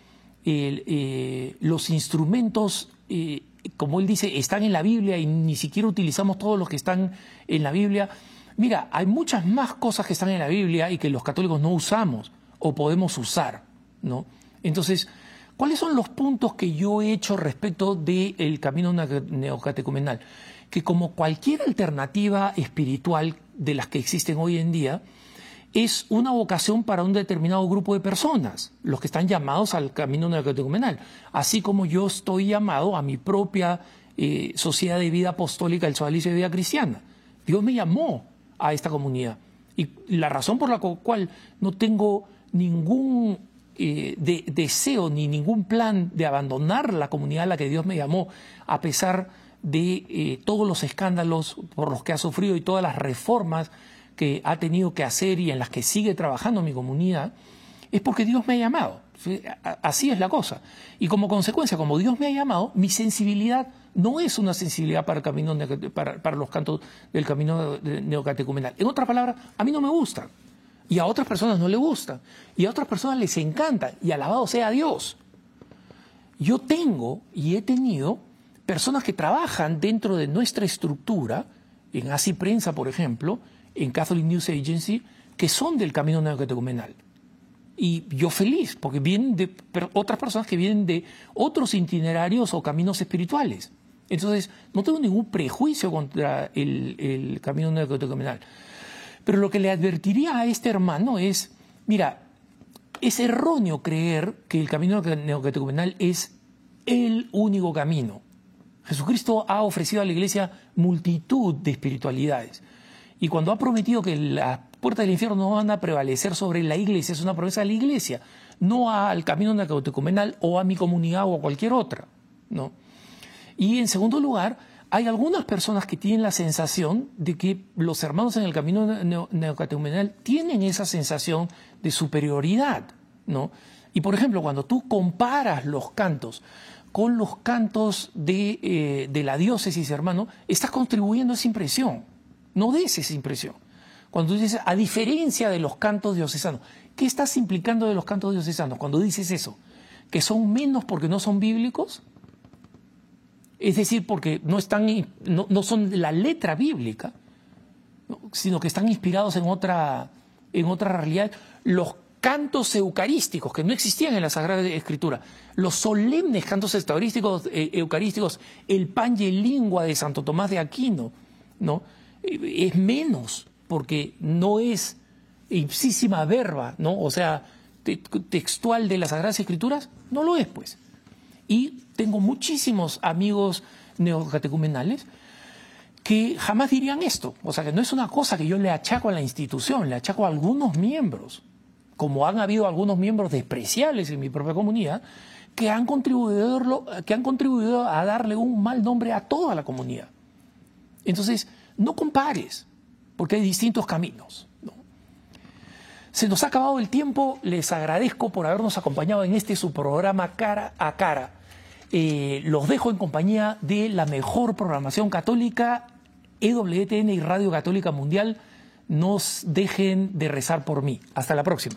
eh, los instrumentos eh, como él dice, están en la Biblia y ni siquiera utilizamos todos los que están en la Biblia. Mira, hay muchas más cosas que están en la Biblia y que los católicos no usamos o podemos usar, ¿no? Entonces, ¿cuáles son los puntos que yo he hecho respecto del camino neocatecumenal? Que como cualquier alternativa espiritual de las que existen hoy en día, es una vocación para un determinado grupo de personas, los que están llamados al camino neocatecumenal, así como yo estoy llamado a mi propia eh, sociedad de vida apostólica, el Sodalicio de Vida Cristiana. Dios me llamó a esta comunidad. Y la razón por la cual no tengo ningún eh, deseo ni ningún plan de abandonar la comunidad a la que Dios me llamó, a pesar de eh, todos los escándalos por los que ha sufrido y todas las reformas que ha tenido que hacer y en las que sigue trabajando mi comunidad, es porque Dios me ha llamado. Así es la cosa. Y como consecuencia, como Dios me ha llamado, mi sensibilidad no es una sensibilidad para, el camino, para, los cantos del camino neocatecumenal. En otras palabras, a mí no me gustan. Y a otras personas no les gustan. Y a otras personas les encanta. Y alabado sea Dios. Yo tengo y he tenido personas que trabajan dentro de nuestra estructura, en Así Prensa, por ejemplo, en Catholic News Agency que son del camino neocatecumenal. Y yo feliz, porque vienen de otras personas que vienen de otros itinerarios o caminos espirituales. Entonces, no tengo ningún prejuicio contra el, el camino neocatecumenal. Pero lo que le advertiría a este hermano es, mira, es erróneo creer que el camino neocatecumenal es el único camino. Jesucristo ha ofrecido a la iglesia multitud de espiritualidades. Y cuando ha prometido que las puertas del infierno no van a prevalecer sobre la iglesia, es una promesa de la iglesia, no al camino neocatecumenal o a mi comunidad o a cualquier otra. ¿no? Y en segundo lugar, hay algunas personas que tienen la sensación de que los hermanos en el camino neocatecumenal tienen esa sensación de superioridad. ¿no? Y por ejemplo, cuando tú comparas los cantos con los cantos de, eh, de la diócesis, hermano, estás contribuyendo a esa impresión. No des esa impresión. Cuando dices, a diferencia de los cantos diocesanos, ¿qué estás implicando de los cantos diocesanos cuando dices eso? ¿Que son menos porque no son bíblicos? Es decir, porque no, están, no, son la letra bíblica, sino que están inspirados en otra, en otra realidad. Los cantos eucarísticos que no existían en la Sagrada Escritura, los solemnes cantos eucarísticos, eh, eucarísticos el pan y lingua de Santo Tomás de Aquino, ¿no? es menos, porque no es ipsísima verba, ¿no? O sea, textual de las Sagradas Escrituras, no lo es, pues. Y tengo muchísimos amigos neocatecumenales que jamás dirían esto. O sea, que no es una cosa que yo le achaco a la institución, le achaco a algunos miembros, como han habido algunos miembros despreciables en mi propia comunidad, que han contribuido, que han contribuido a darle un mal nombre a toda la comunidad. Entonces, no compares, porque hay distintos caminos. Se nos ha acabado el tiempo, les agradezco por habernos acompañado en este su programa Cara a Cara. Eh, los dejo en compañía de la mejor programación católica, EWTN y Radio Católica Mundial no dejen de rezar por mí. Hasta la próxima.